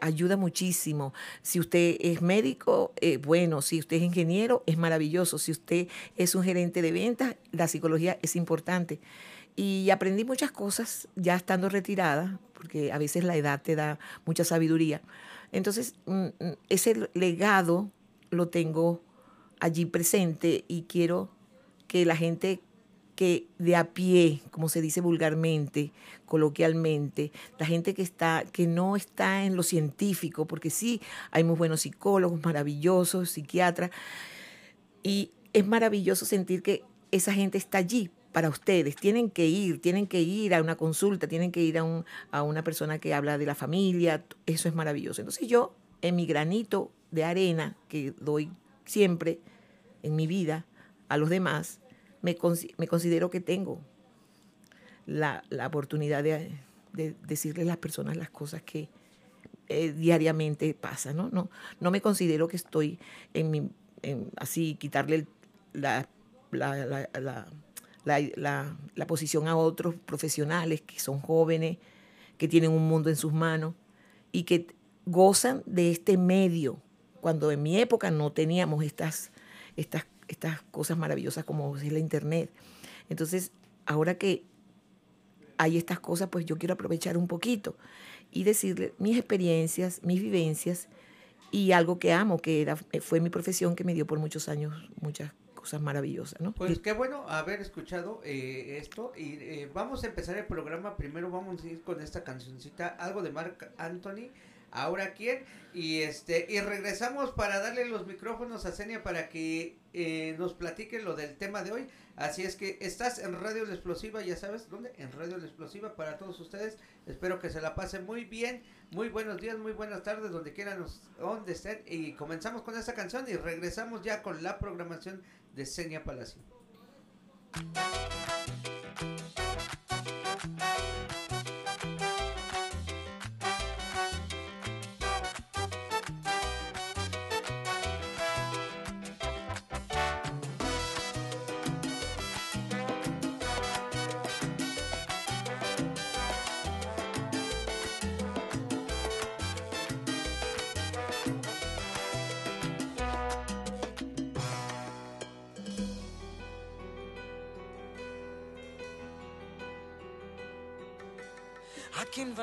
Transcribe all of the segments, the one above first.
ayuda muchísimo. Si usted es médico, eh, bueno, si usted es ingeniero, es maravilloso. Si usted es un gerente de ventas, la psicología es importante. Y aprendí muchas cosas ya estando retirada, porque a veces la edad te da mucha sabiduría. Entonces, mm, mm, ese legado lo tengo allí presente y quiero que la gente de a pie, como se dice vulgarmente, coloquialmente, la gente que está que no está en lo científico, porque sí hay muy buenos psicólogos, maravillosos, psiquiatras y es maravilloso sentir que esa gente está allí para ustedes. Tienen que ir, tienen que ir a una consulta, tienen que ir a, un, a una persona que habla de la familia. Eso es maravilloso. Entonces yo, en mi granito de arena que doy siempre en mi vida a los demás, me, considero que tengo la, oportunidad de, de, decirle a las personas las cosas que eh, diariamente pasan. ¿no? No, no me considero que estoy en mi, así, quitarle la, la, la, posición a otros profesionales que son jóvenes, que tienen un mundo en sus manos y que gozan de este medio, cuando en mi época no teníamos estas, estas estas cosas maravillosas como es la internet. Entonces, ahora que hay estas cosas, pues yo quiero aprovechar un poquito y decirle mis experiencias, mis vivencias y algo que amo, que era, fue mi profesión que me dio por muchos años muchas cosas maravillosas, ¿no? Pues qué bueno haber escuchado eh, esto y eh, vamos a empezar el programa. Primero vamos a ir con esta cancioncita, algo de Mark Anthony ahora quién y este y regresamos para darle los micrófonos a Senia para que eh, nos platique lo del tema de hoy. Así es que estás en Radio La Explosiva ya sabes dónde en Radio La Explosiva para todos ustedes. Espero que se la pasen muy bien. Muy buenos días muy buenas tardes donde quieran donde estén. Y comenzamos con esta canción y regresamos ya con la programación de Senia Palacio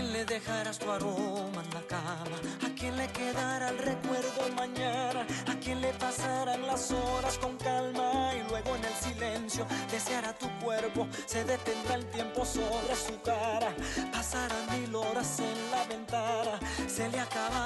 dejarás tu aroma en la cama? ¿A quién le quedará el recuerdo mañana? ¿A quién le pasarán las horas con calma? Y luego en el silencio deseará tu cuerpo, se detendrá el tiempo sobre su cara. Pasarán mil horas en la ventana, se le acabará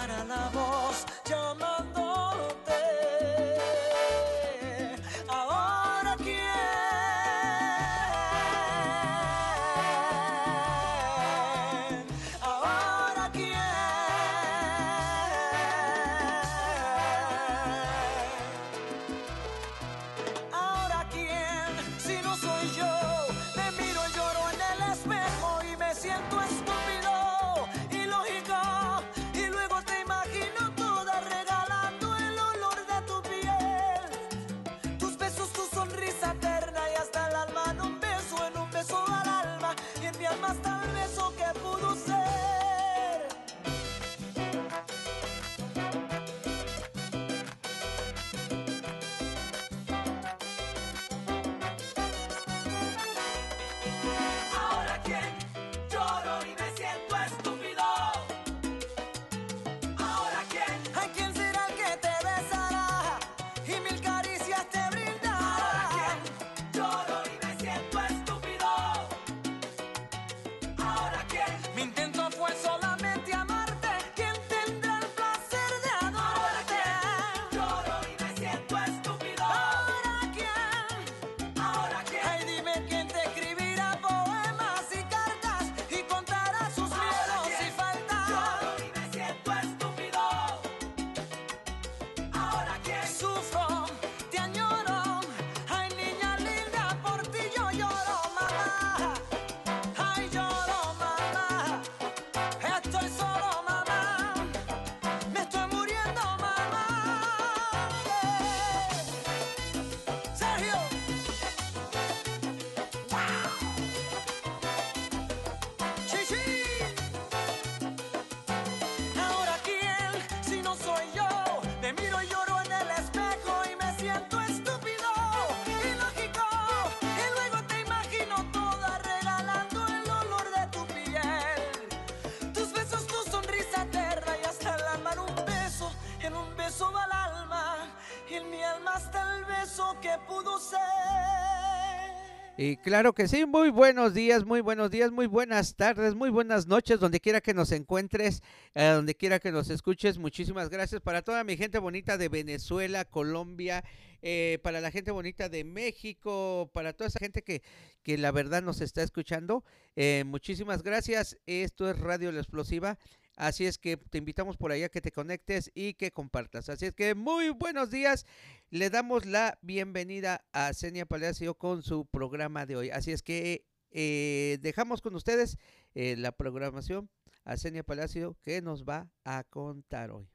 Y claro que sí, muy buenos días, muy buenos días, muy buenas tardes, muy buenas noches, donde quiera que nos encuentres, eh, donde quiera que nos escuches. Muchísimas gracias para toda mi gente bonita de Venezuela, Colombia, eh, para la gente bonita de México, para toda esa gente que, que la verdad nos está escuchando. eh, muchísimas gracias. Esto es Radio La Explosiva. Así es que te invitamos por ahí a que te conectes y que compartas. Así es que muy buenos días. Le damos la bienvenida a Senia Palacio con su programa de hoy. Así es que eh, dejamos con ustedes eh, la programación a Senia Palacio que nos va a contar hoy.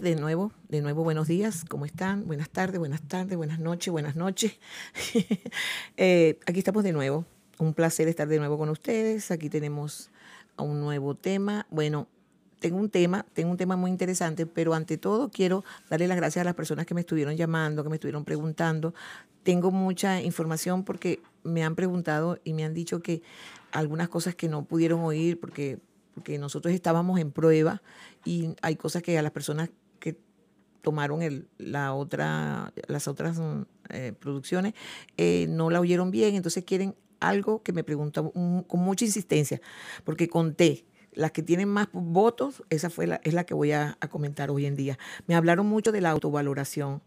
De nuevo, de nuevo, buenos días, ¿cómo están? Buenas tardes, buenas tardes, buenas noches, buenas noches. Eh, aquí estamos de nuevo. Un placer estar de nuevo con ustedes. Aquí tenemos un nuevo tema. Bueno, tengo un tema, tengo un tema muy interesante, pero ante todo quiero darle las gracias a las personas que me estuvieron llamando, que me estuvieron preguntando. Tengo mucha información porque me han preguntado y me han dicho que algunas cosas que no pudieron oír porque, porque nosotros estábamos en prueba y hay cosas que a las personas que tomaron el, la otra, las otras mm, eh, producciones eh, no la oyeron bien, entonces quieren algo que me preguntó con mucha insistencia, porque conté las que tienen más votos, esa fue la, es la que voy a, a comentar hoy en día. Me hablaron mucho de la autovaloración,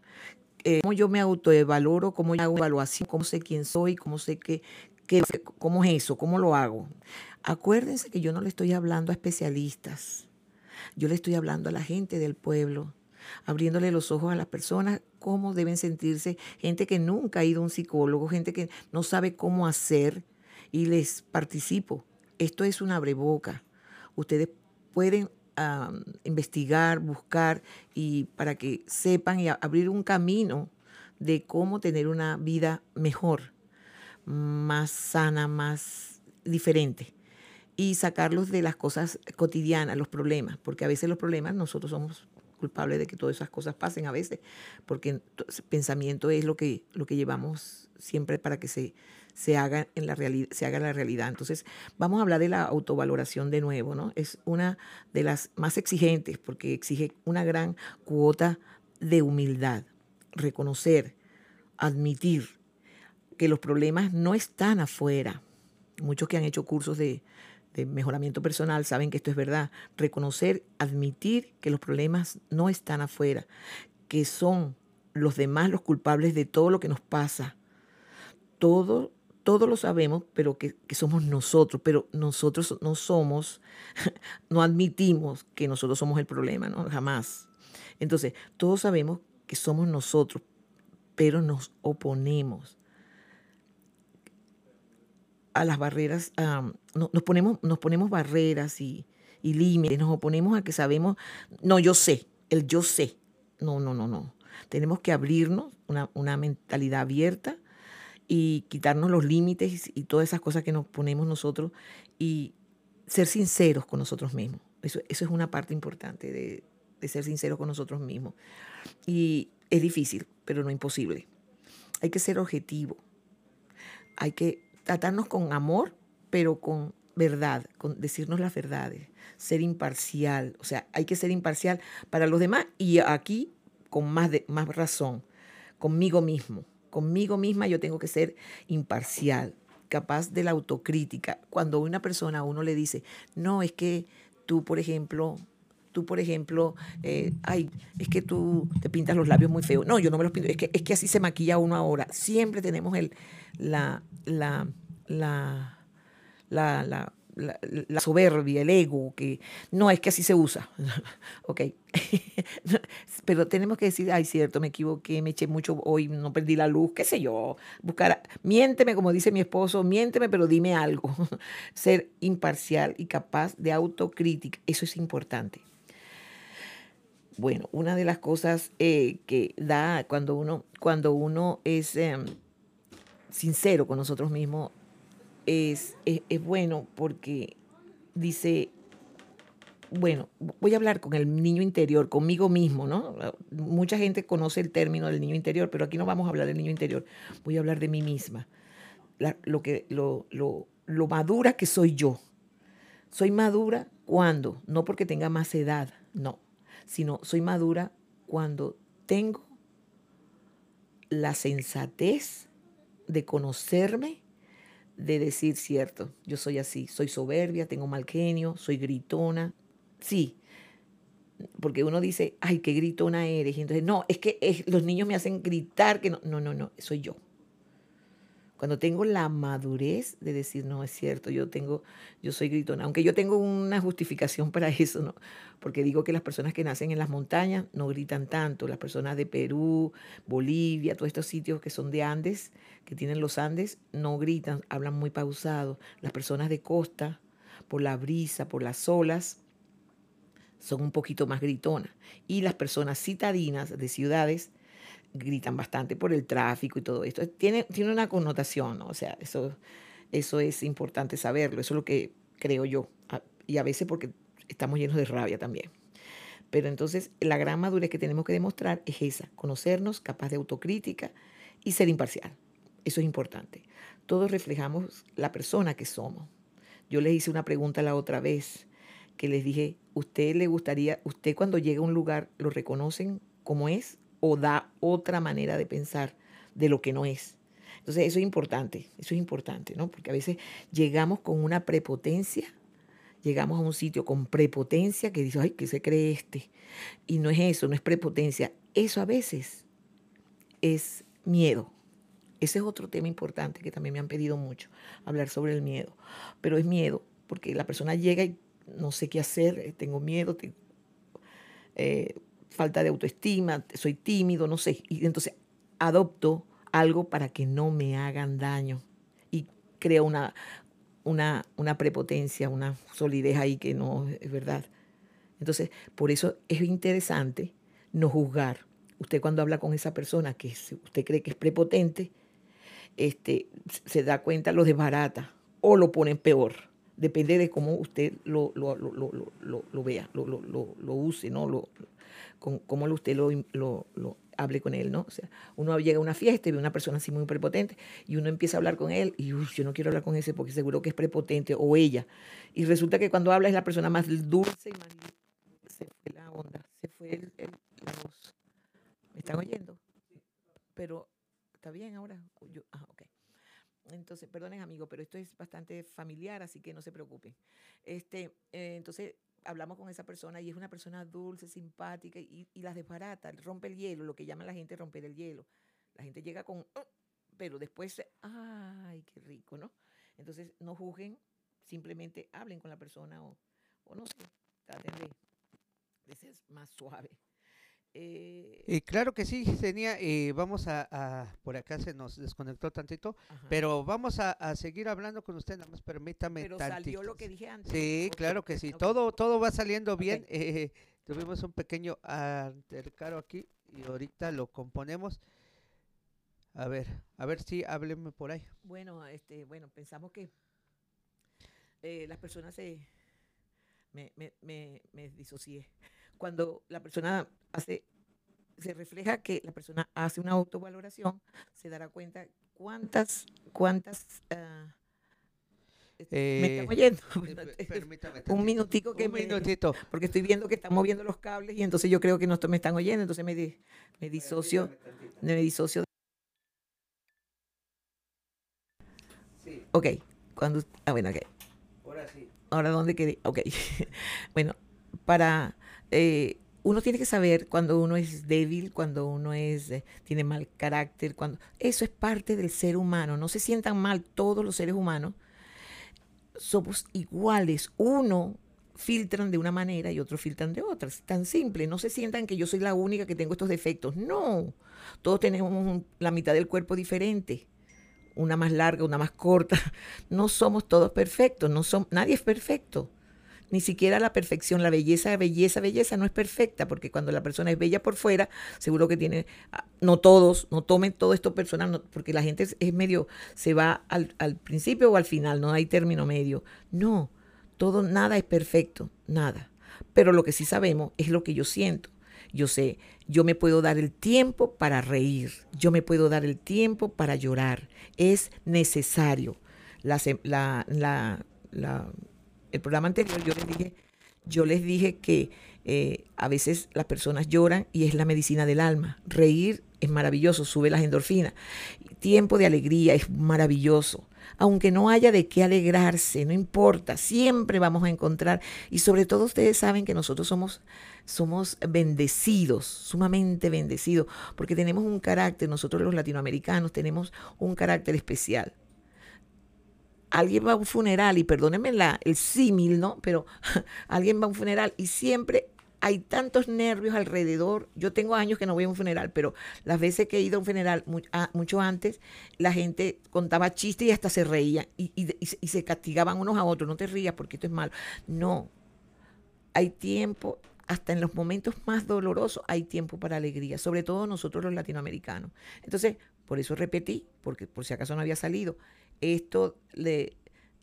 eh, cómo yo me autoevaloro, cómo yo hago evaluación, cómo sé quién soy, cómo sé qué, qué, cómo es eso, cómo lo hago. Acuérdense que yo no le estoy hablando a especialistas, yo le estoy hablando a la gente del pueblo, abriéndole los ojos a las personas, cómo deben sentirse, gente que nunca ha ido a un psicólogo, gente que no sabe cómo hacer y les participo. Esto es una abreboca. Ustedes pueden investigar, buscar y para que sepan y abrir un camino de cómo tener una vida mejor, más sana, más diferente y sacarlos de las cosas cotidianas, los problemas, porque a veces los problemas nosotros somos culpables de que todas esas cosas pasen a veces, porque to- pensamiento es lo que, lo que llevamos siempre para que se, se haga en la realidad, se haga la realidad. Entonces, vamos a hablar de la autovaloración de nuevo, ¿no? Es una de las más exigentes porque exige una gran cuota de humildad, reconocer, admitir que los problemas no están afuera. Muchos que han hecho cursos de, de mejoramiento personal saben que esto es verdad. Reconocer, admitir que los problemas no están afuera, que son los demás los culpables de todo lo que nos pasa. Todo, todo lo sabemos, pero que, que somos nosotros, pero nosotros no somos, no admitimos que nosotros somos el problema, ¿no? Jamás. Entonces, todos sabemos que somos nosotros, pero nos oponemos a las barreras, nos, ponemos, nos ponemos barreras y, y límites, nos oponemos a que sabemos, no, yo sé, el yo sé. No, no, no, no. Tenemos que abrirnos, una, una mentalidad abierta y quitarnos los límites y todas esas cosas que nos ponemos nosotros y ser sinceros con nosotros mismos. Eso, eso es una parte importante de, de ser sinceros con nosotros mismos. Y es difícil, pero no imposible. Hay que ser objetivo. Hay que tratarnos con amor, pero con verdad, con decirnos las verdades, ser imparcial. O sea, hay que ser imparcial para los demás y aquí con más, de, más razón, conmigo mismo. Conmigo misma yo tengo que ser imparcial, capaz de la autocrítica. Cuando una persona a uno le dice, no, es que tú, por ejemplo, tú, por ejemplo, eh, ay, es que tú te pintas los labios muy feos. No, yo no me los pinto, es que, es que así se maquilla uno ahora. Siempre tenemos el, la, la, la, soberbia, el ego, que no es que así se usa. ok. Pero tenemos que decir, ay, cierto, me equivoqué, me eché mucho hoy, no perdí la luz, qué sé yo. Buscar, miénteme, como dice mi esposo, miénteme, pero dime algo. Ser imparcial y capaz de autocrítica, eso es importante. Bueno, una de las cosas eh, que da cuando uno, cuando uno es em, sincero con nosotros mismos es, es, bueno porque dice, bueno, voy a hablar con el niño interior, conmigo mismo, ¿no? Mucha gente conoce el término del niño interior, pero aquí no vamos a hablar del niño interior, voy a hablar de mí misma, lo, que, lo, lo, lo madura que soy yo. Soy madura cuando, no porque tenga más edad, no, sino soy madura cuando tengo la sensatez de conocerme de decir, cierto, yo soy así, soy soberbia, tengo mal genio, soy gritona. Sí, porque uno dice, ay, qué gritona eres. Y entonces, no, es que los niños me hacen gritar que no, no, no, no, soy yo. Cuando tengo la madurez de decir, no, es cierto, yo tengo, yo soy gritona, aunque yo tengo una justificación para eso, ¿no? Porque digo que las personas que nacen en las montañas no gritan tanto, las personas de Perú, Bolivia, todos estos sitios que son de Andes, que tienen los Andes, no gritan, hablan muy pausado. Las personas de costa, por la brisa, por las olas, son un poquito más gritonas. Y las personas citadinas de ciudades gritan bastante por el tráfico y todo esto. Tiene, tiene una connotación, o sea, eso, eso es importante saberlo, eso es lo que creo yo, y a veces porque estamos llenos de rabia también. Pero entonces la gran madurez que tenemos que demostrar es esa, conocernos, capaz de autocrítica y ser imparcial. Eso es importante. Todos reflejamos la persona que somos. Yo les hice una pregunta la otra vez que les dije, ¿usted le gustaría, usted cuando llega a un lugar lo reconocen como es o da otra manera de pensar de lo que no es. Entonces eso es importante, eso es importante, ¿no? Porque a veces llegamos con una prepotencia, llegamos a un sitio con prepotencia que dice, ay, ¿qué se cree este? Y no es eso, no es prepotencia. Eso a veces es miedo. Ese es otro tema importante que también me han pedido mucho, hablar sobre el miedo. Pero es miedo, porque la persona llega y no sé qué hacer, eh, tengo miedo, tengo, eh, falta de autoestima, soy tímido, no sé. Y entonces adopto algo para que no me hagan daño y creo una, una, una prepotencia, una solidez ahí que no es verdad. Entonces, por eso es interesante no juzgar. Usted cuando habla con esa persona que usted cree que es prepotente, este, se da cuenta, lo desbarata o lo pone peor. Depende de cómo usted lo, lo, lo, lo vea, lo, use, ¿no? Lo, con cómo usted lo, hable con él, ¿no? O sea, uno llega a una fiesta y ve una persona así muy prepotente y uno empieza a hablar con él y, uy, yo no quiero hablar con ese porque seguro que es prepotente o ella. Y resulta que cuando habla es la persona más dulce y más... Se fue la onda, se fue el, la voz. ¿Me están oyendo? Pero, ¿está bien ahora? Ah. Entonces, perdonen amigo, pero esto es bastante familiar, así que no se preocupen. Este, eh, entonces, hablamos con esa persona y es una persona dulce, simpática y, las desbarata, rompe el hielo, lo que llama la gente romper el hielo. La gente llega con, oh", pero después, ay, qué rico, ¿no? Entonces, no juzguen, simplemente hablen con la persona o, o no sé, traten de, ser más suave. Eh, Y claro que sí, tenía, eh, vamos a, a- por acá se nos desconectó tantito, ajá. pero vamos a, a seguir hablando con usted, nada más permítame Pero tantito. salió lo que dije antes. Sí, claro que sí, todo, todo va saliendo bien. eh, tuvimos un pequeño altercaro aquí y ahorita lo componemos. A ver, a ver si hábleme por ahí. Bueno, este, bueno, pensamos que eh, las personas se me, me, me, me disocié. Cuando la persona hace, se refleja que la persona hace una autovaloración, se dará cuenta cuántas, cuántas este, me Eh, están oyendo. Eh, Bueno, per- es- permítame un minutico que un me, minutito. porque estoy viendo que están moviendo los cables y entonces yo creo que no me están oyendo, entonces me, di- me disocio, me disocio. Sí, Ok, cuando, ah, bueno, ok. ahora sí. Ahora, ¿dónde quedé? Ok. bueno, para... eh, uno tiene que saber cuando uno es débil, cuando uno es, eh, tiene mal carácter, cuando... Eso es parte del ser humano. No se sientan mal todos los seres humanos. Somos iguales. Uno filtran de una manera y otros filtran de otra. Es tan simple. No se sientan que yo soy la única que tengo estos defectos. No. Todos tenemos la mitad del cuerpo diferente una más larga, una más corta. No somos todos perfectos, no son, nadie es perfecto. Ni siquiera la perfección, la belleza, belleza, belleza no es perfecta, porque cuando la persona es bella por fuera, seguro que tiene, ah, no todos, no tomen todo esto personal, porque la gente es, medio, se va al, principio o al final, no hay término medio. No, todo, nada es perfecto, nada. Pero lo que sí sabemos es lo que yo siento. Yo sé, yo me puedo dar el tiempo para reír, yo me puedo dar el tiempo para llorar. Es necesario. La, la- la- la- el programa anterior yo les dije, yo les dije que eh, a veces las personas lloran y es la medicina del alma. Reír es maravilloso, sube las endorfinas. Tiempo de alegría es maravilloso. Aunque no haya de qué alegrarse, no importa, siempre vamos a encontrar. Y sobre todo ustedes saben que nosotros somos, somos bendecidos, sumamente bendecidos, porque tenemos un carácter, nosotros los latinoamericanos tenemos un carácter especial alguien va a un funeral y perdónenme la, el símil, ¿no? Pero alguien va a un funeral y siempre hay tantos nervios alrededor. Yo tengo años que no voy a un funeral, pero las veces que he ido a un funeral mucho antes, la gente contaba chistes y hasta se reían y, y- y se castigaban unos a otros. No te rías porque esto es malo. No, hay tiempo, hasta en los momentos más dolorosos hay tiempo para alegría, sobre todo nosotros los latinoamericanos. Entonces, por eso repetí, porque por si acaso no había salido, esto de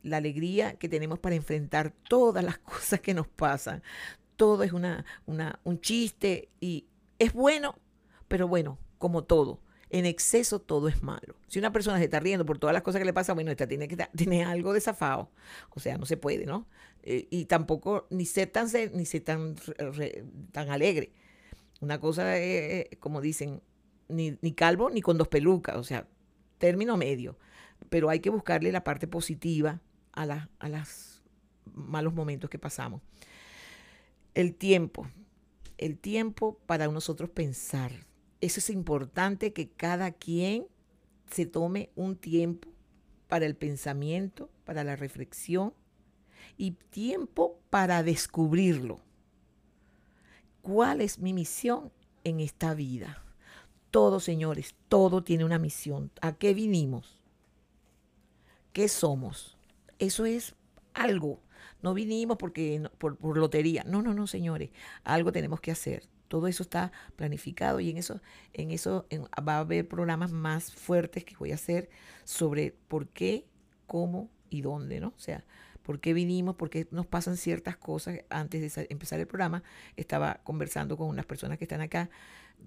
la alegría que tenemos para enfrentar todas las cosas que nos pasan. Todo es una, una, un chiste y es bueno, pero bueno, como todo. En exceso todo es malo. Si una persona se está riendo por todas las cosas que le pasan, bueno, esta tiene, que, tiene algo desafado. O sea, no se puede, ¿no? Eh, y tampoco ni ser tan, ni ser tan, tan alegre. Una cosa es, eh, como dicen, ni, ni calvo ni con dos pelucas, o sea, término medio. Pero hay que buscarle la parte positiva a, la- a los malos momentos que pasamos. El tiempo, el tiempo para nosotros pensar. Eso es importante que cada quien se tome un tiempo para el pensamiento, para la reflexión y tiempo para descubrirlo. ¿Cuál es mi misión en esta vida? Todo, señores, todo tiene una misión. ¿A qué vinimos? ¿Qué somos? Eso es algo. No vinimos porque por, lotería. No, no, no, señores. Algo tenemos que hacer. Todo eso está planificado y en eso, en eso va a haber programas más fuertes que voy a hacer sobre por qué, cómo y dónde, ¿no? O sea, por qué vinimos, por qué nos pasan ciertas cosas. Antes de empezar el programa, estaba conversando con unas personas que están acá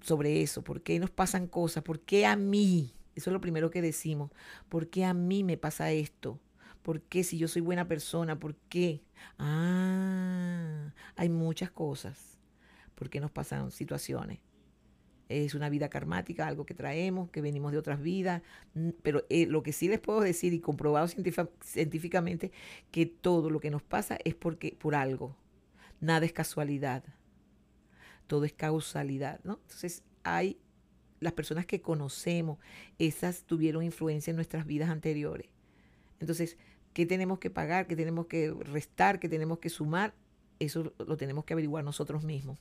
sobre eso, por qué nos pasan cosas, por qué a mí, eso es lo primero que decimos, por qué a mí me pasa esto, por qué si yo soy buena persona, por qué. Ah, hay muchas cosas, por qué nos pasan situaciones. Es una vida karmática, algo que traemos, que venimos de otras vidas, pero eh, lo que sí les puedo decir y comprobado científica- científicamente, que todo lo que nos pasa es porque por algo. Nada es casualidad todo es causalidad, ¿no? Entonces hay las personas que conocemos, esas tuvieron influencia en nuestras vidas anteriores. Entonces, ¿qué tenemos que pagar? ¿Qué tenemos que restar? ¿Qué tenemos que sumar? eso lo tenemos que averiguar nosotros mismos.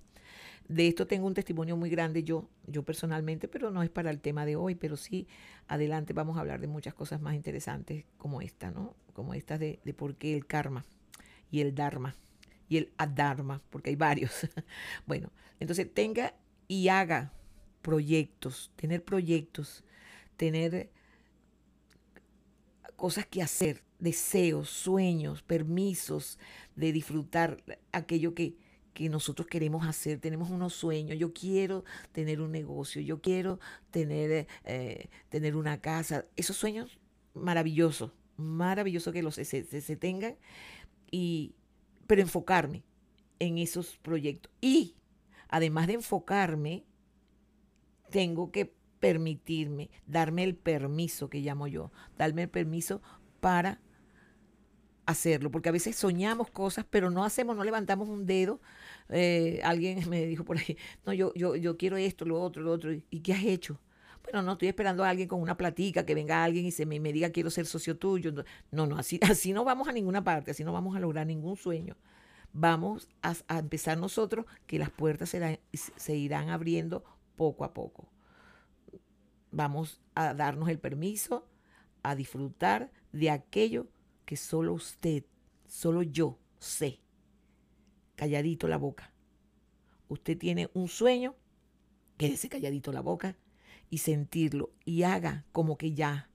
De esto tengo un testimonio muy grande yo, yo personalmente, pero no es para el tema de hoy, pero sí adelante vamos a hablar de muchas cosas más interesantes como esta, ¿no? Como esta de, de por qué el karma y el dharma y el adharma, porque hay varios. bueno, entonces tenga y haga proyectos, tener proyectos, tener cosas que hacer, deseos, sueños, permisos de disfrutar aquello que, que nosotros queremos hacer, tenemos unos sueños, yo quiero tener un negocio, yo quiero tener, eh, tener una casa, esos sueños maravillosos, maravilloso que los se, se, tengan, y, pero enfocarme en esos proyectos. Y además de enfocarme, tengo que permitirme, darme el permiso que llamo yo, darme el permiso para hacerlo, porque a veces soñamos cosas, pero no hacemos, no levantamos un dedo. Eh, alguien me dijo por ahí, no, yo, yo, yo quiero esto, lo otro, lo otro, ¿y qué has hecho? Bueno, no, estoy esperando a alguien con una platica, que venga alguien y se me, me diga quiero ser socio tuyo. No, no, así, así no vamos a ninguna parte, así no vamos a lograr ningún sueño. Vamos a, empezar nosotros, que las puertas se irán abriendo poco a poco. Vamos a darnos el permiso a disfrutar de aquello que solo usted, solo yo sé. Calladito la boca. Usted tiene un sueño, quédese calladito la boca y sentirlo y haga como que ya.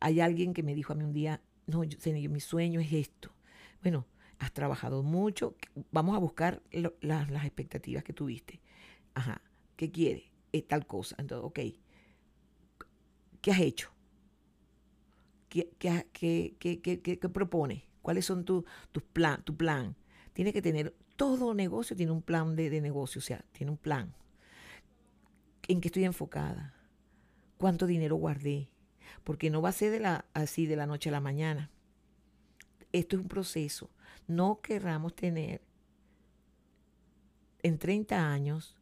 Hay alguien que me dijo a mí un día, no, yo, mi sueño es esto. Bueno, has trabajado mucho, vamos a buscar las expectativas que tuviste. Ajá, ¿qué quiere? Es tal cosa. Entonces, ok, ¿qué has hecho? ¿Qué, propone? ¿Cuáles son tus plan, tu plan? Tiene que tener, todo negocio tiene un plan de, de negocio, o sea, tiene un plan. ¿En qué estoy enfocada? ¿Cuánto dinero guardé? Porque no va a ser de la, así de la noche a la mañana. Esto es un proceso. No querramos tener en 30 años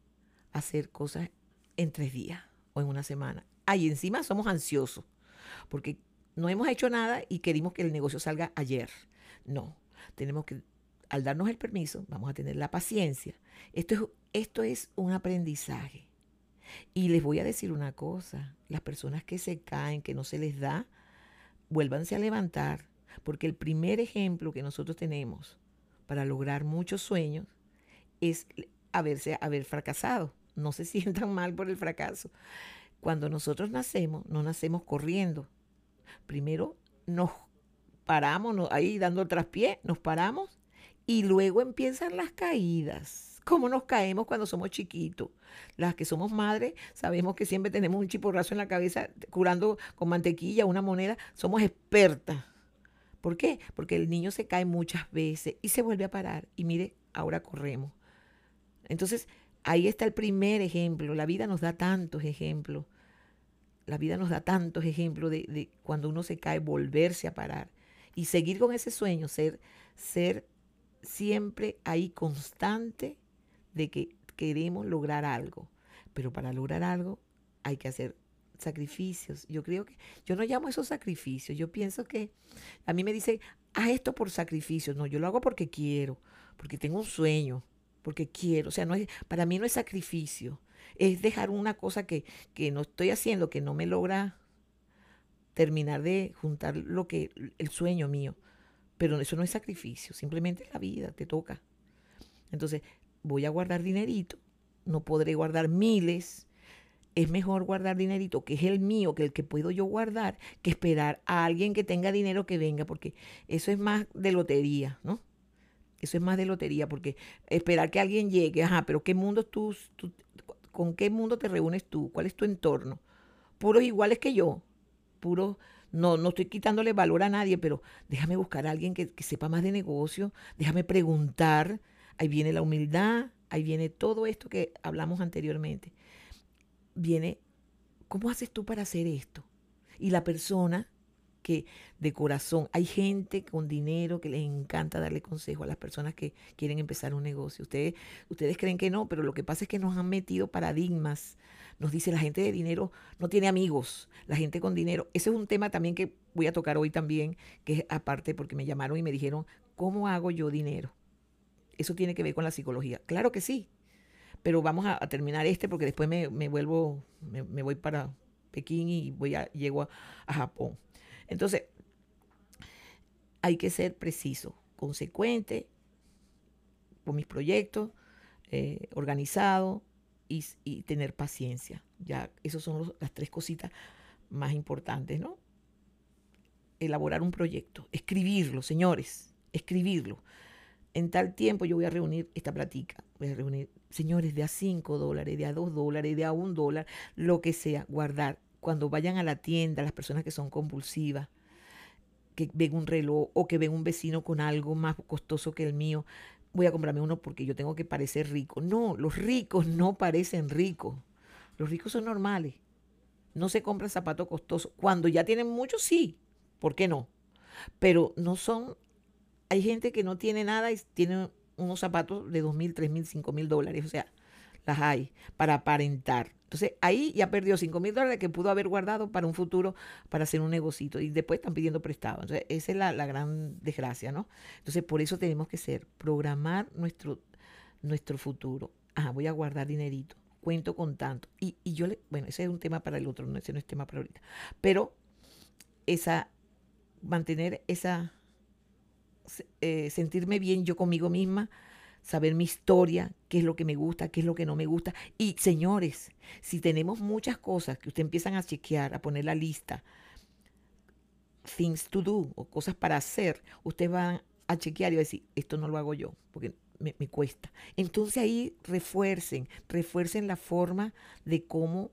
hacer cosas en tres días o en una semana. Ahí encima somos ansiosos, porque no hemos hecho nada y queremos que el negocio salga ayer. No, tenemos que, al darnos el permiso, vamos a tener la paciencia. Esto es, esto es un aprendizaje. Y les voy a decir una cosa, las personas que se caen, que no se les da, vuélvanse a levantar, porque el primer ejemplo que nosotros tenemos para lograr muchos sueños es haberse, haber fracasado. No se sientan mal por el fracaso. Cuando nosotros nacemos, no nacemos corriendo, primero nos paramos ahí dando traspié, nos paramos y luego empiezan las caídas. ¿Cómo nos caemos cuando somos chiquitos? Las que somos madres sabemos que siempre tenemos un chiporrazo en la cabeza curando con mantequilla una moneda. Somos expertas. ¿Por qué? Porque el niño se cae muchas veces y se vuelve a parar. Y mire, ahora corremos. Entonces, ahí está el primer ejemplo. La vida nos da tantos ejemplos la vida nos da tantos ejemplos de, cuando uno se cae, volverse a parar y seguir con ese sueño, ser, ser siempre ahí constante de que queremos lograr algo. Pero para lograr algo hay que hacer sacrificios. Yo creo que, yo no llamo esos sacrificios, yo pienso que a mí me dice, haz esto por sacrificios. No, yo lo hago porque quiero, porque tengo un sueño, porque quiero. O sea, no es, para mí no es sacrificio es dejar una cosa que, que no estoy haciendo, que no me logra terminar de juntar lo que el sueño mío. Pero eso no es sacrificio, simplemente es la vida, te toca. Entonces, voy a guardar dinerito, no podré guardar miles. Es mejor guardar dinerito que es el mío, que el que puedo yo guardar, que esperar a alguien que tenga dinero que venga, porque eso es más de lotería, ¿no? Eso es más de lotería, porque esperar que alguien llegue, ajá, pero ¿qué mundo tú, ¿Con qué mundo te reúnes tú? ¿Cuál es tu entorno? Puros iguales que yo. Puros, no, no estoy quitándole valor a nadie, pero déjame buscar a alguien que, sepa más de negocio. Déjame preguntar. Ahí viene la humildad. Ahí viene todo esto que hablamos anteriormente. Viene, ¿cómo haces tú para hacer esto? Y la persona que de corazón, hay gente con dinero que les encanta darle consejo a las personas que quieren empezar un negocio. Ustedes, ustedes creen que no, pero lo que pasa es que nos han metido paradigmas. Nos dice la gente de dinero no tiene amigos, la gente con dinero. Ese es un tema también que voy a tocar hoy también, que es aparte porque me llamaron y me dijeron, ¿cómo hago yo dinero? eso tiene que ver con la psicología. Claro que sí, pero vamos a, terminar este porque después me, vuelvo, me, voy para Pekín y voy a, llego a, Japón. Entonces, hay que ser preciso, consecuente con mis proyectos, eh, organizado y, tener paciencia. Ya, esas son las tres cositas más importantes, ¿no? Elaborar un proyecto, escribirlo, señores, escribirlo. En tal tiempo yo voy a reunir esta platica, voy a reunir, señores, de a 5 dólares, de a 2 dólares, de a 1 dólar, lo que sea, guardar. Cuando vayan a la tienda, las personas que son compulsivas, que ven un reloj o que ven un vecino con algo más costoso que el mío, voy a comprarme uno porque yo tengo que parecer rico. No, los ricos no parecen ricos. Los ricos son normales. No se compran zapatos costosos. Cuando ya tienen muchos, sí. ¿Por qué no? Pero no son... Hay gente que no tiene nada y tiene unos zapatos de dos mil, tres mil, cinco mil dólares. O sea, las hay para aparentar. Entonces ahí ya perdió 5 mil dólares que pudo haber guardado para un futuro, para hacer un negocito. Y después están pidiendo prestado. Entonces esa es la, gran desgracia, ¿no? Entonces por eso tenemos que ser, programar nuestro, nuestro futuro. Ajá, voy a guardar dinerito. Cuento con tanto. Y, y yo le, bueno, ese es un tema para el otro, no, ese no es tema para ahorita. Pero esa, mantener esa, eh, sentirme bien yo conmigo misma, saber mi historia, qué es lo que me gusta, qué es lo que no me gusta. Y señores, si tenemos muchas cosas que usted empiezan a chequear, a poner la lista, things to do o cosas para hacer, usted va a chequear y va a decir, esto no lo hago yo, porque me, me cuesta. Entonces ahí refuercen, refuercen la forma de cómo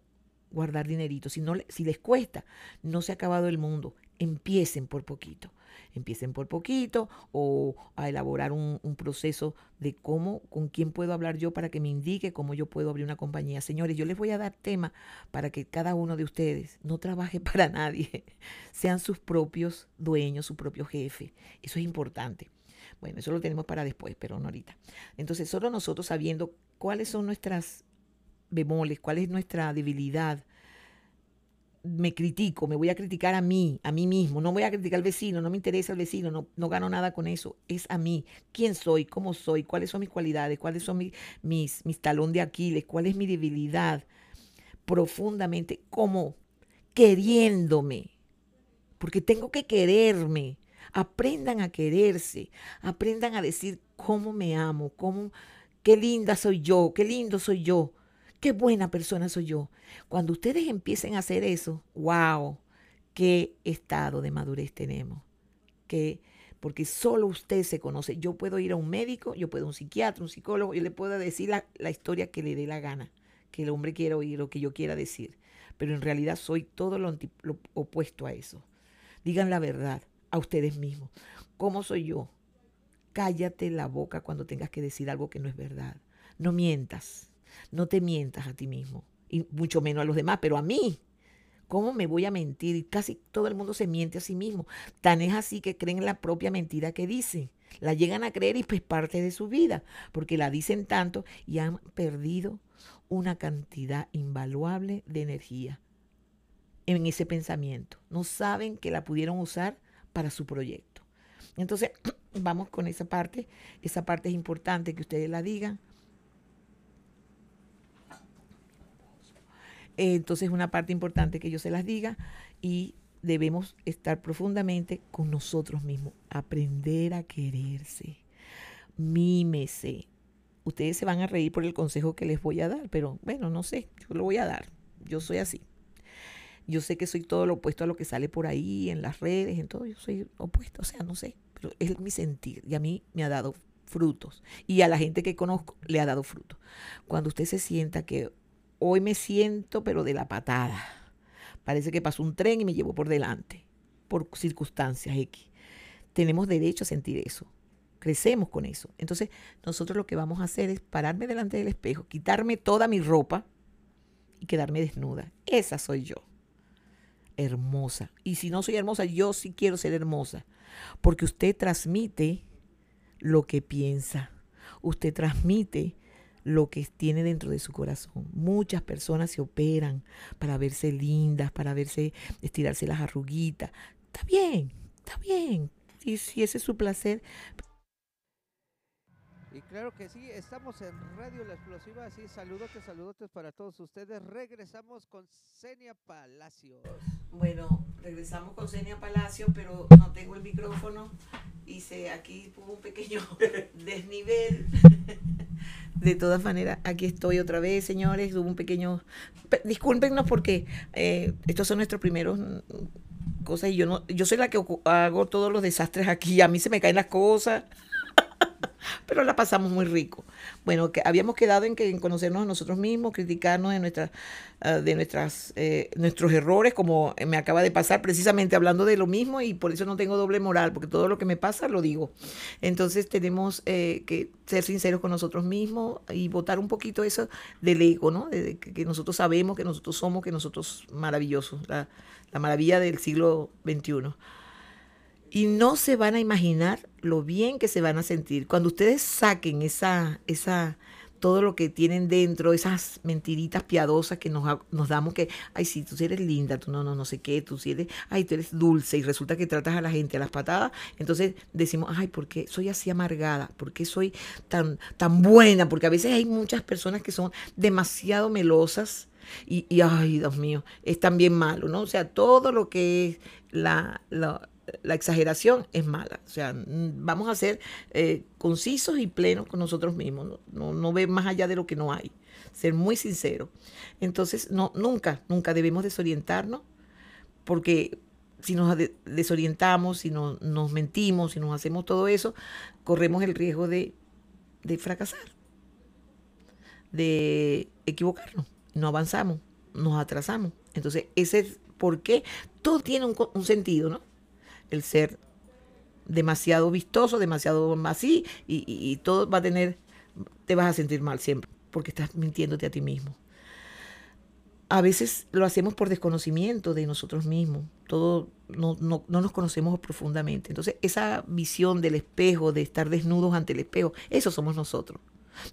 guardar dinerito. Si, no, si les cuesta, no se ha acabado el mundo. Empiecen por poquito empiecen por poquito o a elaborar un, proceso de cómo, con quién puedo hablar yo para que me indique cómo yo puedo abrir una compañía. Señores, yo les voy a dar tema para que cada uno de ustedes no trabaje para nadie, sean sus propios dueños, su propio jefe. Eso es importante. Bueno, eso lo tenemos para después, pero no ahorita. Entonces, solo nosotros sabiendo cuáles son nuestras bemoles, cuál es nuestra debilidad, me critico, me voy a criticar a mí, a mí mismo, no voy a criticar al vecino, no me interesa el vecino, no, no gano nada con eso, es a mí, quién soy, cómo soy, cuáles son mis cualidades, cuáles son mis, mis, mis talón de Aquiles, cuál es mi debilidad, profundamente, como queriéndome, porque tengo que quererme, aprendan a quererse, aprendan a decir cómo me amo, cómo, qué linda soy yo, qué lindo soy yo, qué buena persona soy yo. Cuando ustedes empiecen a hacer eso, wow, qué estado de madurez tenemos. Que, porque solo usted se conoce. Yo puedo ir a un médico, yo puedo a un psiquiatra, un psicólogo, yo le puedo decir la, la historia que le dé la gana, que el hombre quiera oír o que yo quiera decir. Pero en realidad soy todo lo, lo opuesto a eso. Digan la verdad a ustedes mismos. ¿Cómo soy yo? Cállate la boca cuando tengas que decir algo que no es verdad. No mientas. No te mientas a ti mismo, y mucho menos a los demás, pero a mí. ¿Cómo me voy a mentir? Casi todo el mundo se miente a sí mismo. Tan es así que creen la propia mentira que dicen. La llegan a creer y pues parte de su vida, porque la dicen tanto y han perdido una cantidad invaluable de energía en ese pensamiento. No saben que la pudieron usar para su proyecto. Entonces, vamos con esa parte. Esa parte es importante que ustedes la digan. Entonces es una parte importante que yo se las diga y debemos estar profundamente con nosotros mismos, aprender a quererse, mímese. Ustedes se van a reír por el consejo que les voy a dar, pero bueno, no sé, yo lo voy a dar. Yo soy así. Yo sé que soy todo lo opuesto a lo que sale por ahí, en las redes, en todo. Yo soy opuesto, o sea, no sé, pero es mi sentir y a mí me ha dado frutos. Y a la gente que conozco le ha dado frutos. Cuando usted se sienta que hoy me siento pero de la patada. Parece que pasó un tren y me llevó por delante, por circunstancias X. Tenemos derecho a sentir eso. Crecemos con eso. Entonces, nosotros lo que vamos a hacer es pararme delante del espejo, quitarme toda mi ropa y quedarme desnuda. Esa soy yo. Hermosa. Y si no soy hermosa, yo sí quiero ser hermosa. Porque usted transmite lo que piensa. Usted transmite lo que tiene dentro de su corazón. Muchas personas se operan para verse lindas, para verse, estirarse las arruguitas. Está bien, está bien. Y si ese es su placer. Y claro que sí, estamos en Radio La Explosiva, así saludotes, saludotes para todos ustedes. Regresamos con Senia Palacio. Bueno, regresamos con Senia Palacio, pero no tengo el micrófono. Hice aquí hubo un pequeño desnivel. De todas maneras, aquí estoy otra vez, señores. Hubo un pequeño. Discúlpenos porque eh, estos son nuestros primeros mm, cosas y yo no, yo soy la que hago todos los desastres aquí. A mí se me caen las cosas pero la pasamos muy rico. Bueno, que habíamos quedado en que en conocernos a nosotros mismos, criticarnos de nuestras, ah, de nuestras, eh, nuestros errores, como me acaba de pasar, precisamente hablando de lo mismo, y por eso no tengo doble moral, porque todo lo que me pasa lo digo. Entonces tenemos eh, que ser sinceros con nosotros mismos y votar un poquito eso del ego, ¿no? De, que, nosotros sabemos, que nosotros somos, que nosotros maravillosos, la, la maravilla del siglo XXI y no se van a imaginar lo bien que se van a sentir. Cuando ustedes saquen esa, esa, todo lo que tienen dentro, esas mentiritas piadosas que nos, nos damos que, ay, sí, tú eres linda, tú no, no, no sé qué, tú sí eres, ay, tú eres dulce y resulta que tratas a la gente a las patadas, entonces decimos, ay, ¿por qué soy así amargada? ¿Por qué soy tan, tan buena? Porque a veces hay muchas personas que son demasiado melosas. Y, y, ay, Dios mío, es también malo, ¿no? O sea, todo lo que es la la exageración es mala. O sea, vamos a ser eh, concisos y plenos con nosotros mismos. No, no, ver más allá de lo que no hay. Ser muy sinceros. Entonces, no, nunca, nunca debemos desorientarnos porque si nos desorientamos, si no, nos mentimos, si nos hacemos todo eso, corremos el riesgo de, de fracasar, de equivocarnos. No avanzamos, nos atrasamos. Entonces, ese es por qué todo tiene un, un sentido, ¿no? El ser demasiado vistoso, demasiado así, y, todo va a tener, te vas a sentir mal siempre, porque estás mintiéndote a ti mismo. A veces lo hacemos por desconocimiento de nosotros mismos, todo no, no, no, nos conocemos profundamente. Entonces, esa visión del espejo, de estar desnudos ante el espejo, eso somos nosotros.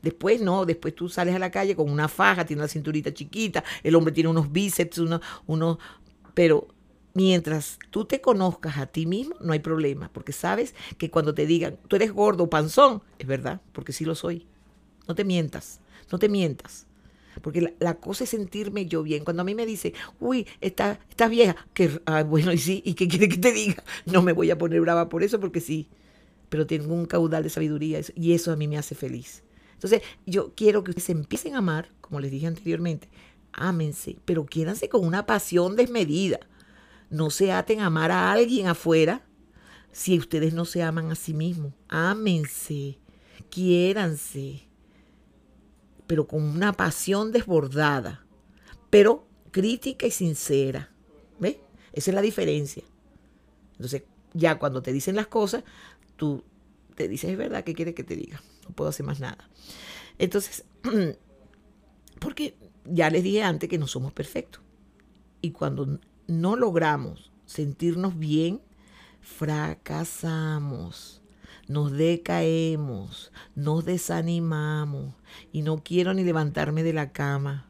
Después no, después tú sales a la calle con una faja, tiene una cinturita chiquita, el hombre tiene unos bíceps, unos, unos pero mientras tú te conozcas a ti mismo, no hay problema, porque sabes que cuando te digan, tú eres gordo o panzón, es verdad, porque sí lo soy. No te mientas, no te mientas. Porque la, cosa es sentirme yo bien. Cuando a mí me dice, uy, estás vieja, que ah, bueno, y sí, ¿y qué quiere que te diga? No me voy a poner brava por eso, porque sí. Pero tengo un caudal de sabiduría y eso a mí me hace feliz. Entonces, yo quiero que ustedes empiecen a amar, como les dije anteriormente, ámense, pero quiéranse con una pasión desmedida. No se aten a amar a alguien afuera si ustedes no se aman a sí mismos. Ámense, quiéranse, pero con una pasión desbordada, pero crítica y sincera. ¿Ves? Esa es la diferencia. Entonces, ya cuando te dicen las cosas, tú te dices, es verdad, ¿qué quieres que te diga? No puedo hacer más nada. Entonces, porque ya les dije antes que no somos perfectos. Y cuando no logramos sentirnos bien, fracasamos, nos decaemos, nos desanimamos y no quiero ni levantarme de la cama,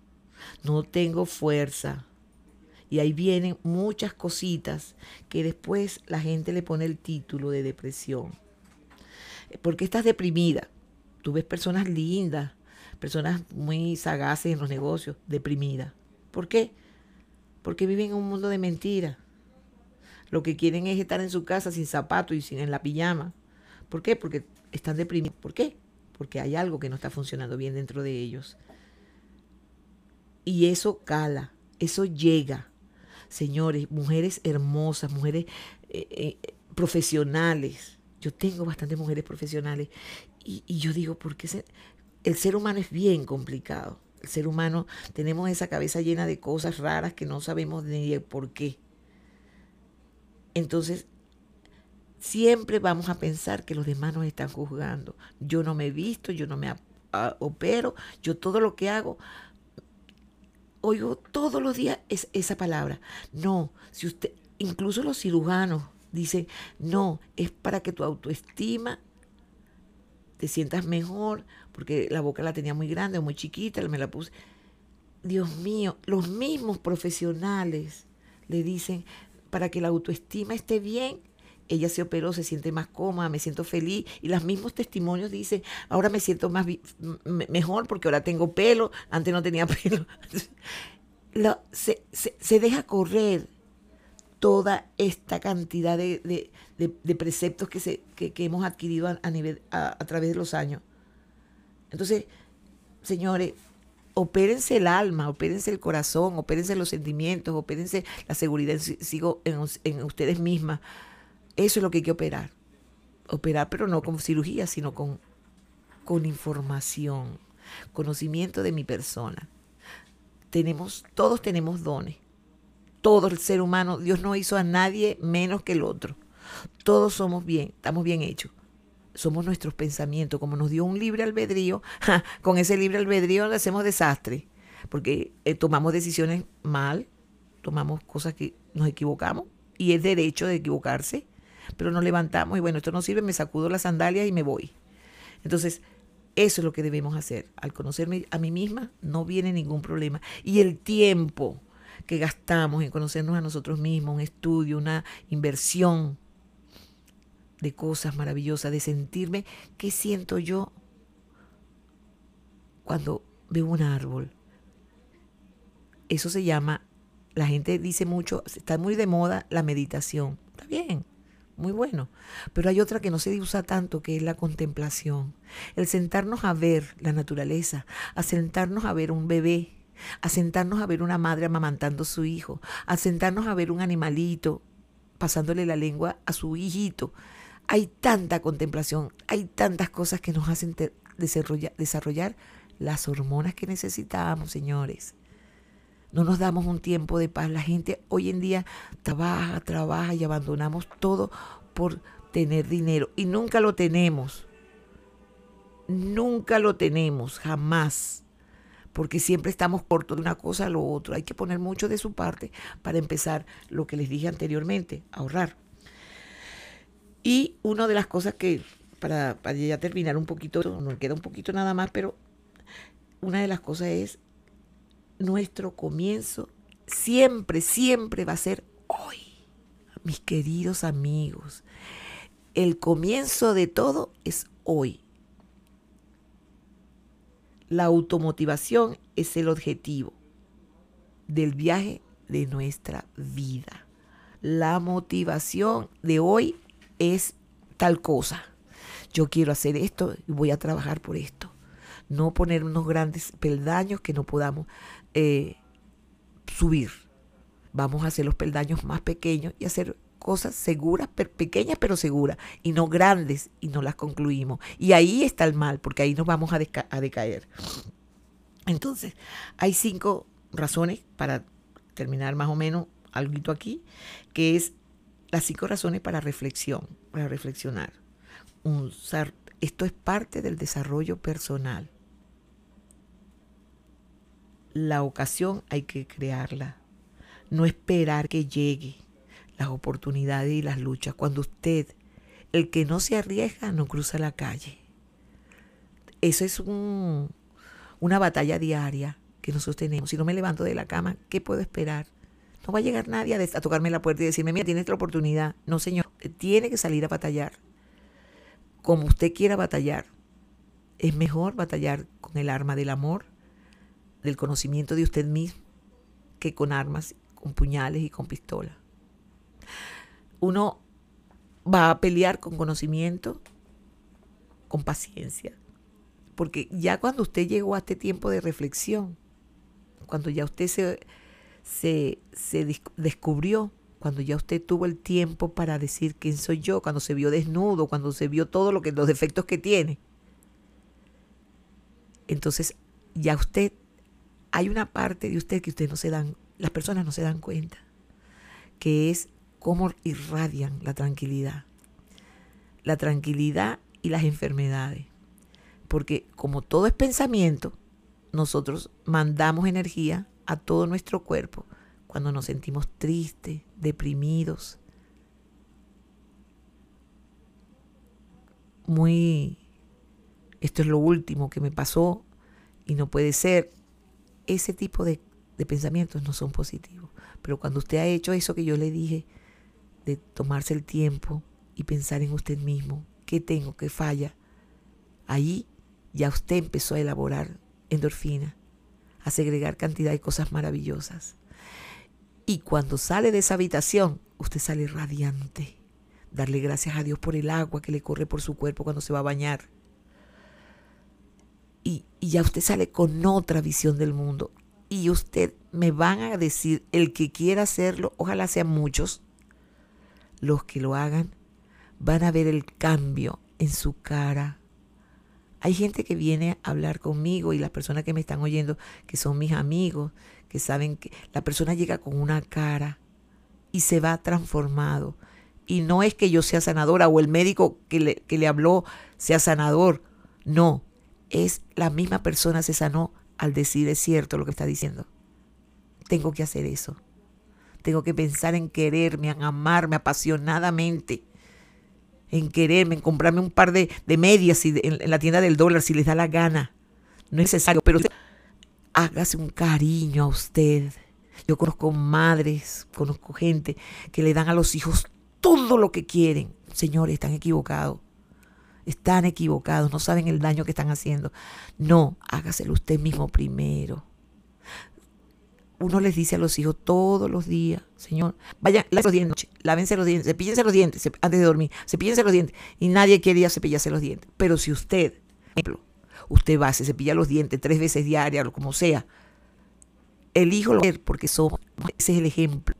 no tengo fuerza. Y ahí vienen muchas cositas que después la gente le pone el título de depresión. ¿Por qué estás deprimida? Tú ves personas lindas, personas muy sagaces en los negocios, deprimidas. ¿Por qué? Porque viven en un mundo de mentira. Lo que quieren es estar en su casa sin zapatos y sin en la pijama. ¿Por qué? Porque están deprimidos. ¿Por qué? Porque hay algo que no está funcionando bien dentro de ellos. Y eso cala, eso llega. Señores, mujeres hermosas, mujeres eh, eh, profesionales. Yo tengo bastantes mujeres profesionales y, y yo digo, ¿por qué el ser humano es bien complicado? El ser humano tenemos esa cabeza llena de cosas raras que no sabemos ni de por qué. Entonces, siempre vamos a pensar que los demás nos están juzgando. Yo no me he visto, yo no me opero, yo todo lo que hago, oigo todos los días es esa palabra. No, si usted, incluso los cirujanos dicen, no, es para que tu autoestima te sientas mejor, porque la boca la tenía muy grande o muy chiquita, me la puse. Dios mío, los mismos profesionales le dicen, para que la autoestima esté bien, ella se operó, se siente más cómoda, me siento feliz. Y los mismos testimonios dicen, ahora me siento más mejor porque ahora tengo pelo, antes no tenía pelo. se, deja correr toda esta cantidad de, preceptos que, se, que, hemos adquirido a, nivel, a, través de los años. Entonces, señores, opérense el alma, opérense el corazón, opérense los sentimientos, opérense la seguridad sigo en, ustedes mismas eso es lo que hay que operar. Operar, pero no con cirugía, sino con, con información, conocimiento de mi persona. Tenemos, todos tenemos dones. Todo el ser humano, Dios no hizo a nadie menos que el otro. Todos somos bien, estamos bien hechos. Somos nuestros pensamientos, como nos dio un libre albedrío, con ese libre albedrío le hacemos desastre, porque eh, tomamos decisiones mal, tomamos cosas que nos equivocamos, y es derecho de equivocarse, pero nos levantamos y bueno, esto no sirve, me sacudo las sandalias y me voy. Entonces, eso es lo que debemos hacer. Al conocerme a mí misma, no viene ningún problema. Y el tiempo que gastamos en conocernos a nosotros mismos, un estudio, una inversión de cosas maravillosas, de sentirme, ¿qué siento yo cuando veo un árbol? Eso se llama, la gente dice mucho, está muy de moda la meditación. Está bien, muy bueno. Pero hay otra que no se usa tanto, que es la contemplación. El sentarnos a ver la naturaleza, a sentarnos a ver un bebé, a sentarnos a ver una madre amamantando a su hijo, a sentarnos a ver un animalito pasándole la lengua a su hijito. Hay tanta contemplación, hay tantas cosas que nos hacen desarrollar, desarrollar las hormonas que necesitamos, señores. No nos damos un tiempo de paz. La gente hoy en día trabaja, trabaja y abandonamos todo por tener dinero. Y nunca lo tenemos. Nunca lo tenemos, jamás. Porque siempre estamos cortos de una cosa a lo otro. Hay que poner mucho de su parte para empezar lo que les dije anteriormente, ahorrar. Y una de las cosas que, para, para ya terminar un poquito, nos queda un poquito nada más, pero una de las cosas es nuestro comienzo siempre, siempre va a ser hoy, mis queridos amigos. El comienzo de todo es hoy. La automotivación es el objetivo del viaje de nuestra vida. La motivación de hoy es tal cosa. Yo quiero hacer esto y voy a trabajar por esto. No poner unos grandes peldaños que no podamos eh, subir. Vamos a hacer los peldaños más pequeños y hacer cosas seguras, pequeñas pero seguras, y no grandes y no las concluimos. Y ahí está el mal, porque ahí nos vamos a, a decaer. Entonces, hay cinco razones para terminar más o menos algo aquí, que es las cinco razones para reflexión, para reflexionar. esto es parte del desarrollo personal la ocasión hay que crearla, no esperar que llegue las oportunidades y las luchas. Cuando usted, el que no se arriesga, no cruza la calle. Eso es un, una batalla diaria que nosotros tenemos. Si no me levanto de la cama, ¿qué puedo esperar? No va a llegar nadie a, tocarme la puerta y decirme, mira, tienes otra oportunidad. No, señor, tiene que salir a batallar. Como usted quiera batallar. Es mejor batallar con el arma del amor del conocimiento de usted mismo que con armas, con puñales y con pistola. Uno va a pelear con conocimiento, con paciencia, porque ya cuando usted llegó a este tiempo de reflexión, cuando ya usted se, se, se descubrió, cuando ya usted tuvo el tiempo para decir quién soy yo, cuando se vio desnudo, cuando se vio todo lo que los defectos que tiene. Entonces, ya usted hay una parte de usted que ustedes no se dan, las personas no se dan cuenta, que es cómo irradian la tranquilidad. La tranquilidad y las enfermedades. Porque como todo es pensamiento, nosotros mandamos energía a todo nuestro cuerpo cuando nos sentimos tristes, deprimidos, muy, esto es lo último que me pasó y no puede ser, ese tipo de, pensamientos no son positivos. Pero cuando usted ha hecho eso que yo le dije, de tomarse el tiempo y pensar en usted mismo. ¿Qué tengo? ¿Qué falla? Ahí ya usted empezó a elaborar endorfina, a segregar cantidad de cosas maravillosas. Y cuando sale de esa habitación, usted sale radiante. Darle gracias a Dios por el agua que le corre por su cuerpo cuando se va a bañar. Y, ya usted sale con otra visión del mundo. Y usted me van a decir, el que quiera hacerlo, ojalá sean muchos, los que lo hagan, van a ver el cambio en su cara. Hay gente que viene a hablar conmigo y las personas que me están oyendo, que son mis amigos, que saben que la persona llega con una cara y se va transformado. Y no es que yo sea sanadora o el médico que le, que le habló sea sanador. No, es la misma persona se sanó al decir es cierto lo que está diciendo. Tengo que hacer eso. Tengo que pensar en quererme, en amarme apasionadamente, en quererme, en comprarme un par de, medias en, en, la tienda del dólar si les da la gana. No es necesario, pero hágase un cariño a usted. Yo conozco madres, conozco gente que le dan a los hijos todo lo que quieren. Señores, están equivocados. Están equivocados, no saben el daño que están haciendo. No, hágaselo usted mismo primero uno les dice a los hijos todos los días, Señor, vayan, lávense los dientes, lávense los dientes, cepillense los dientes antes de dormir, cepillense los dientes. Y nadie quería cepillarse los dientes. Pero si usted, ejemplo, usted va, se cepilla los dientes tres veces diarias, o como sea, el hijo lo porque somos, ese es el ejemplo.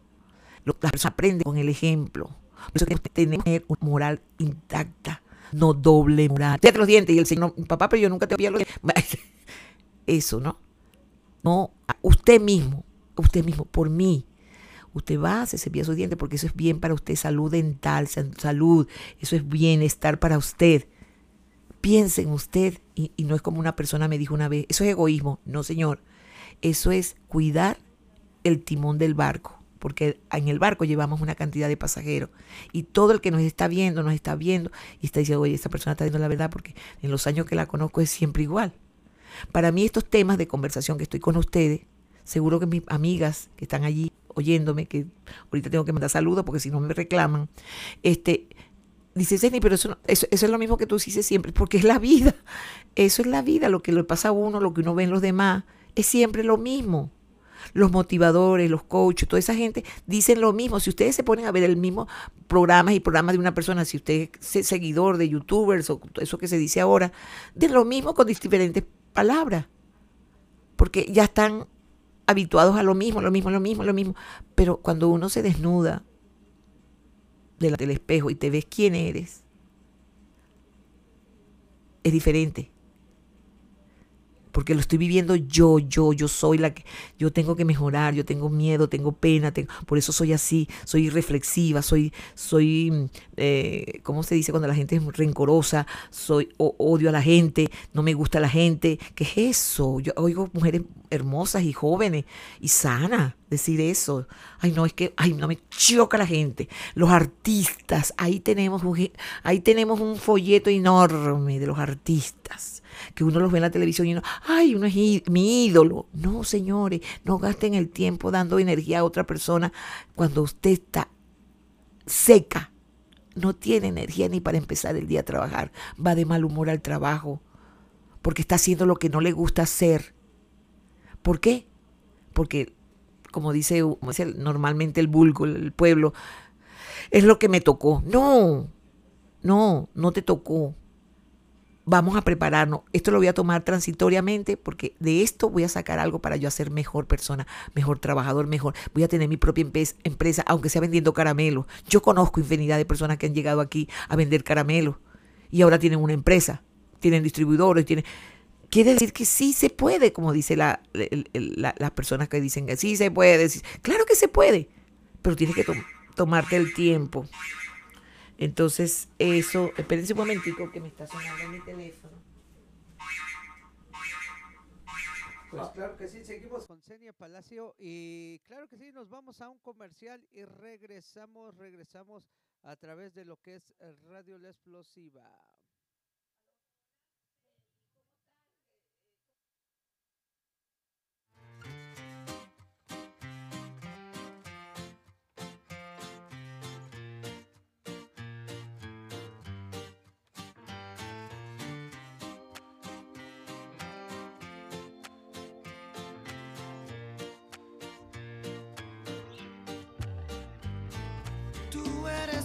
Las personas aprenden con el ejemplo. Por eso que tenemos que tener una moral intacta, no doble moral. los dientes y el Señor, papá, pero yo nunca te voy los dientes. Eso, ¿no? No, usted mismo, usted mismo, por mí. Usted va, se cepilla sus dientes porque eso es bien para usted, salud dental, salud, eso es bienestar para usted. Piense en usted y, y no es como una persona me dijo una vez, eso es egoísmo, no señor, eso es cuidar el timón del barco, porque en el barco llevamos una cantidad de pasajeros y todo el que nos está viendo, nos está viendo y está diciendo, oye, esta persona está diciendo la verdad porque en los años que la conozco es siempre igual. Para mí estos temas de conversación que estoy con ustedes Seguro que mis amigas que están allí oyéndome, que ahorita tengo que mandar saludos porque si no me reclaman, este, dice Ceni, pero eso, eso, es lo mismo que tú dices siempre, porque es la vida. Eso es la vida, lo que le pasa a uno, lo que uno ve en los demás, es siempre lo mismo. Los motivadores, los coaches, toda esa gente dicen lo mismo. Si ustedes se ponen a ver el mismo programa y programa de una persona, si usted es seguidor de youtubers o eso que se dice ahora, de lo mismo con diferentes palabras. Porque ya están habituados a lo mismo, lo mismo, lo mismo, lo mismo. Pero cuando uno se desnuda del espejo y te ves quién eres, es diferente porque lo estoy viviendo yo, yo, yo soy la que, yo tengo que mejorar, yo tengo miedo, tengo pena, tengo, por eso soy así, soy reflexiva, soy, soy, eh, ¿cómo se dice cuando la gente es rencorosa? Soy, odio a la gente, no me gusta la gente, ¿qué es eso? Yo oigo mujeres hermosas y jóvenes y sanas decir eso. Ay, no, es que, ay, no me choca la gente. Los artistas, ahí tenemos ahí tenemos un folleto enorme de los artistas que uno los ve en la televisión y uno, ay, uno es mi ídolo. No, señores, no gasten el tiempo dando energía a otra persona cuando usted está seca. No tiene energía ni para empezar el día a trabajar. Va de mal humor al trabajo porque está haciendo lo que no le gusta hacer. ¿Por qué? Porque, como dice, normalmente el vulgo, el pueblo, es lo que me tocó. No, no, no te tocó vamos a prepararnos. Esto lo voy a tomar transitoriamente porque de esto voy a sacar algo para yo hacer mejor persona, mejor trabajador, mejor. Voy a tener mi propia empresa, aunque sea vendiendo caramelos. Yo conozco infinidad de personas que han llegado aquí a vender caramelos y ahora tienen una empresa, tienen distribuidores, tienen... Quiere decir que sí se puede, como dice la, las personas que dicen que sí se puede. Claro que se puede, pero tienes que tomarte el tiempo. Entonces, eso, espérense un momentico que me está sonando mi teléfono. Pues claro que sí, seguimos con Senia Palacio y claro que sí, nos vamos a un comercial y regresamos, regresamos a través de lo que es Radio La Explosiva.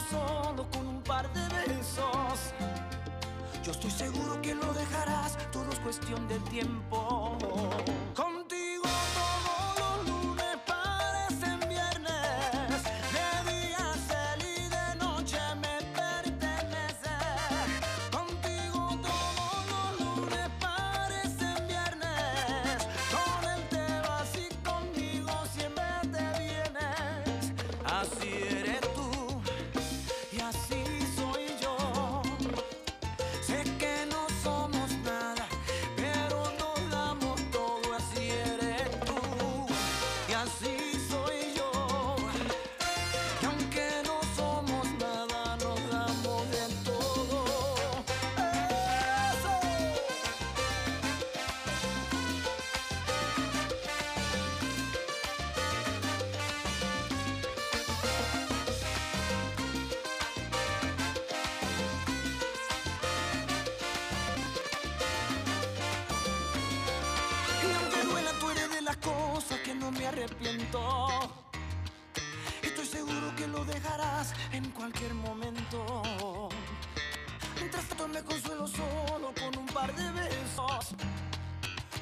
solo con un par de besos. Yo estoy seguro que lo dejarás, todo es cuestión de tiempo.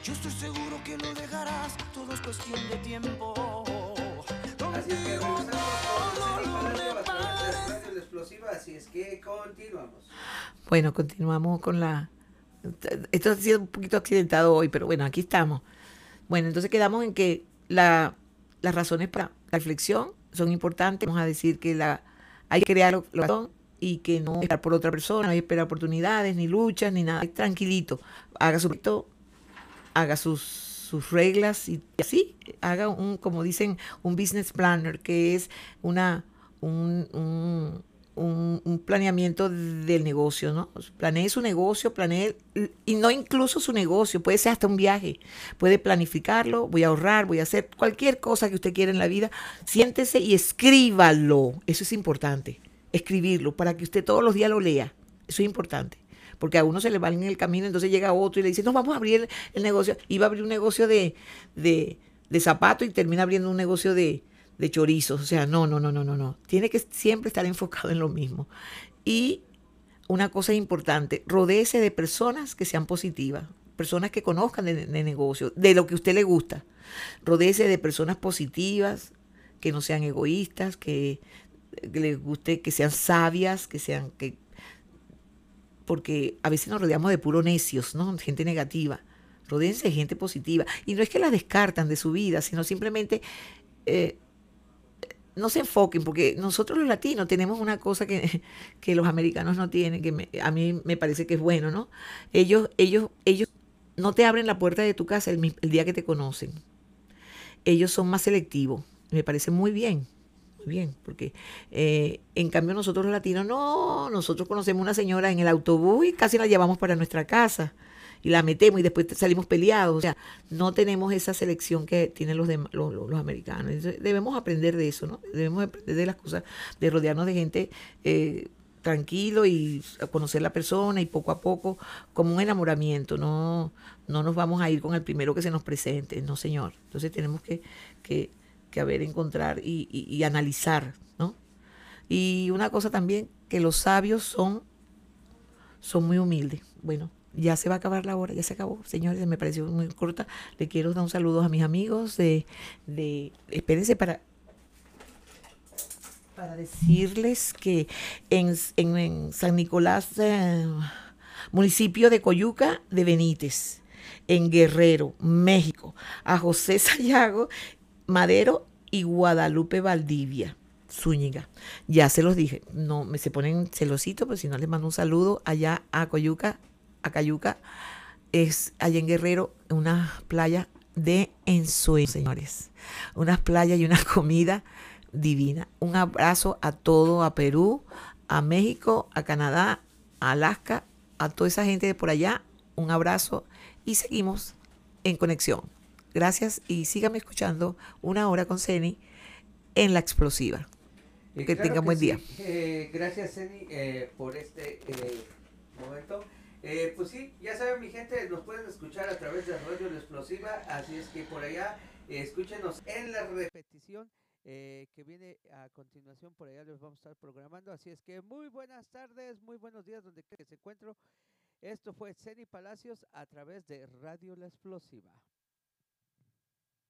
Yo estoy seguro que lo dejarás, todo es cuestión de tiempo. Así es que Contigo todo lo Separando me a través de parece- Radio La Explosiva, así es que continuamos. Bueno, continuamos con la... Esto ha sido un poquito accidentado hoy, pero bueno, aquí estamos. Bueno, entonces quedamos en que la, las razones para la reflexión son importantes. Vamos a decir que la, hay que crear la razón y que no esperar por otra persona, no hay que esperar oportunidades, ni luchas, ni nada. Tranquilito, haga su proyecto, haga sus, sus reglas y así, haga un, como dicen, un business planner, que es una, un, un, un- un planeamiento del negocio, ¿no? Planee su negocio, planee, y no incluso su negocio, puede ser hasta un viaje, puede planificarlo, voy a ahorrar, voy a hacer cualquier cosa que usted quiera en la vida, siéntese y escríbalo, eso es importante, escribirlo, para que usted todos los días lo lea, eso es importante porque a uno se le va en el camino, entonces llega otro y le dice, no, vamos a abrir el, negocio. Iba a abrir un negocio de, de, y termina abriendo un negocio de, chorizos. O sea, no, no, no, no, no, no. Tiene que siempre estar enfocado en lo mismo. Y una cosa importante, rodéese de personas que sean positivas, personas que conozcan de, negocio, de lo que a usted le gusta. Rodéese de personas positivas, que no sean egoístas, que, que les guste, que sean sabias, que sean, que porque a veces nos rodeamos de puro necios, ¿no? Gente negativa. Rodéense de gente positiva. Y no es que la descartan de su vida, sino simplemente eh, no se enfoquen, porque nosotros los latinos tenemos una cosa que, que los americanos no tienen, que me- a mí me parece que es bueno, ¿no? Ellos, ellos, ellos no te abren la puerta de tu casa el, el día que te conocen. Ellos son más selectivos. Me parece muy bien, muy bien, porque eh, en cambio nosotros los latinos, no, nosotros conocemos una señora en el autobús y casi la llevamos para nuestra casa y la metemos y después salimos peleados. O sea, no tenemos esa selección que tienen los, dem- los, americanos. Entonces, debemos aprender de eso, ¿no? Debemos aprender de las cosas, de rodearnos de gente eh, tranquilo y conocer la persona y poco a poco, como un enamoramiento. No, no nos vamos a ir con el primero que se nos presente, no, señor. Entonces tenemos que, que, que a ver, encontrar y, y- analizar, ¿no? Y una cosa también, que los sabios son, son muy humildes. Bueno, ya se va a acabar la hora, ya se acabó, señores, me pareció muy corta. Le quiero dar un saludo a mis amigos de, de espérense para para decirles que en, en- en San Nicolás, eh, municipio de Coyuca de Benítez, en Guerrero, México, a José Sayago Madero y Guadalupe Valdivia. Zúñiga. Ya se los dije, no me se ponen celositos, pero si no les mando un saludo allá a Coyuca, a Cayuca, es allá en Guerrero, una playa de ensueño, señores. Unas playas y una comida divina. Un abrazo a todo, a Perú, a México, a Canadá, a Alaska, a toda esa gente de por allá. Un abrazo y seguimos en conexión. Gracias y síganme escuchando una hora con Ceni en La Explosiva. Eh, que claro tengan buen sí. día. Eh, gracias, Ceni, eh, por este eh, momento. Eh, pues sí, ya saben, mi gente, nos pueden escuchar a través de Radio La Explosiva, así es que por allá escúchenos en la repetición eh, que viene a continuación, por allá les vamos a estar programando, así es que muy buenas tardes, muy buenos días donde que se encuentro. Esto fue Ceni Palacios a través de Radio La Explosiva.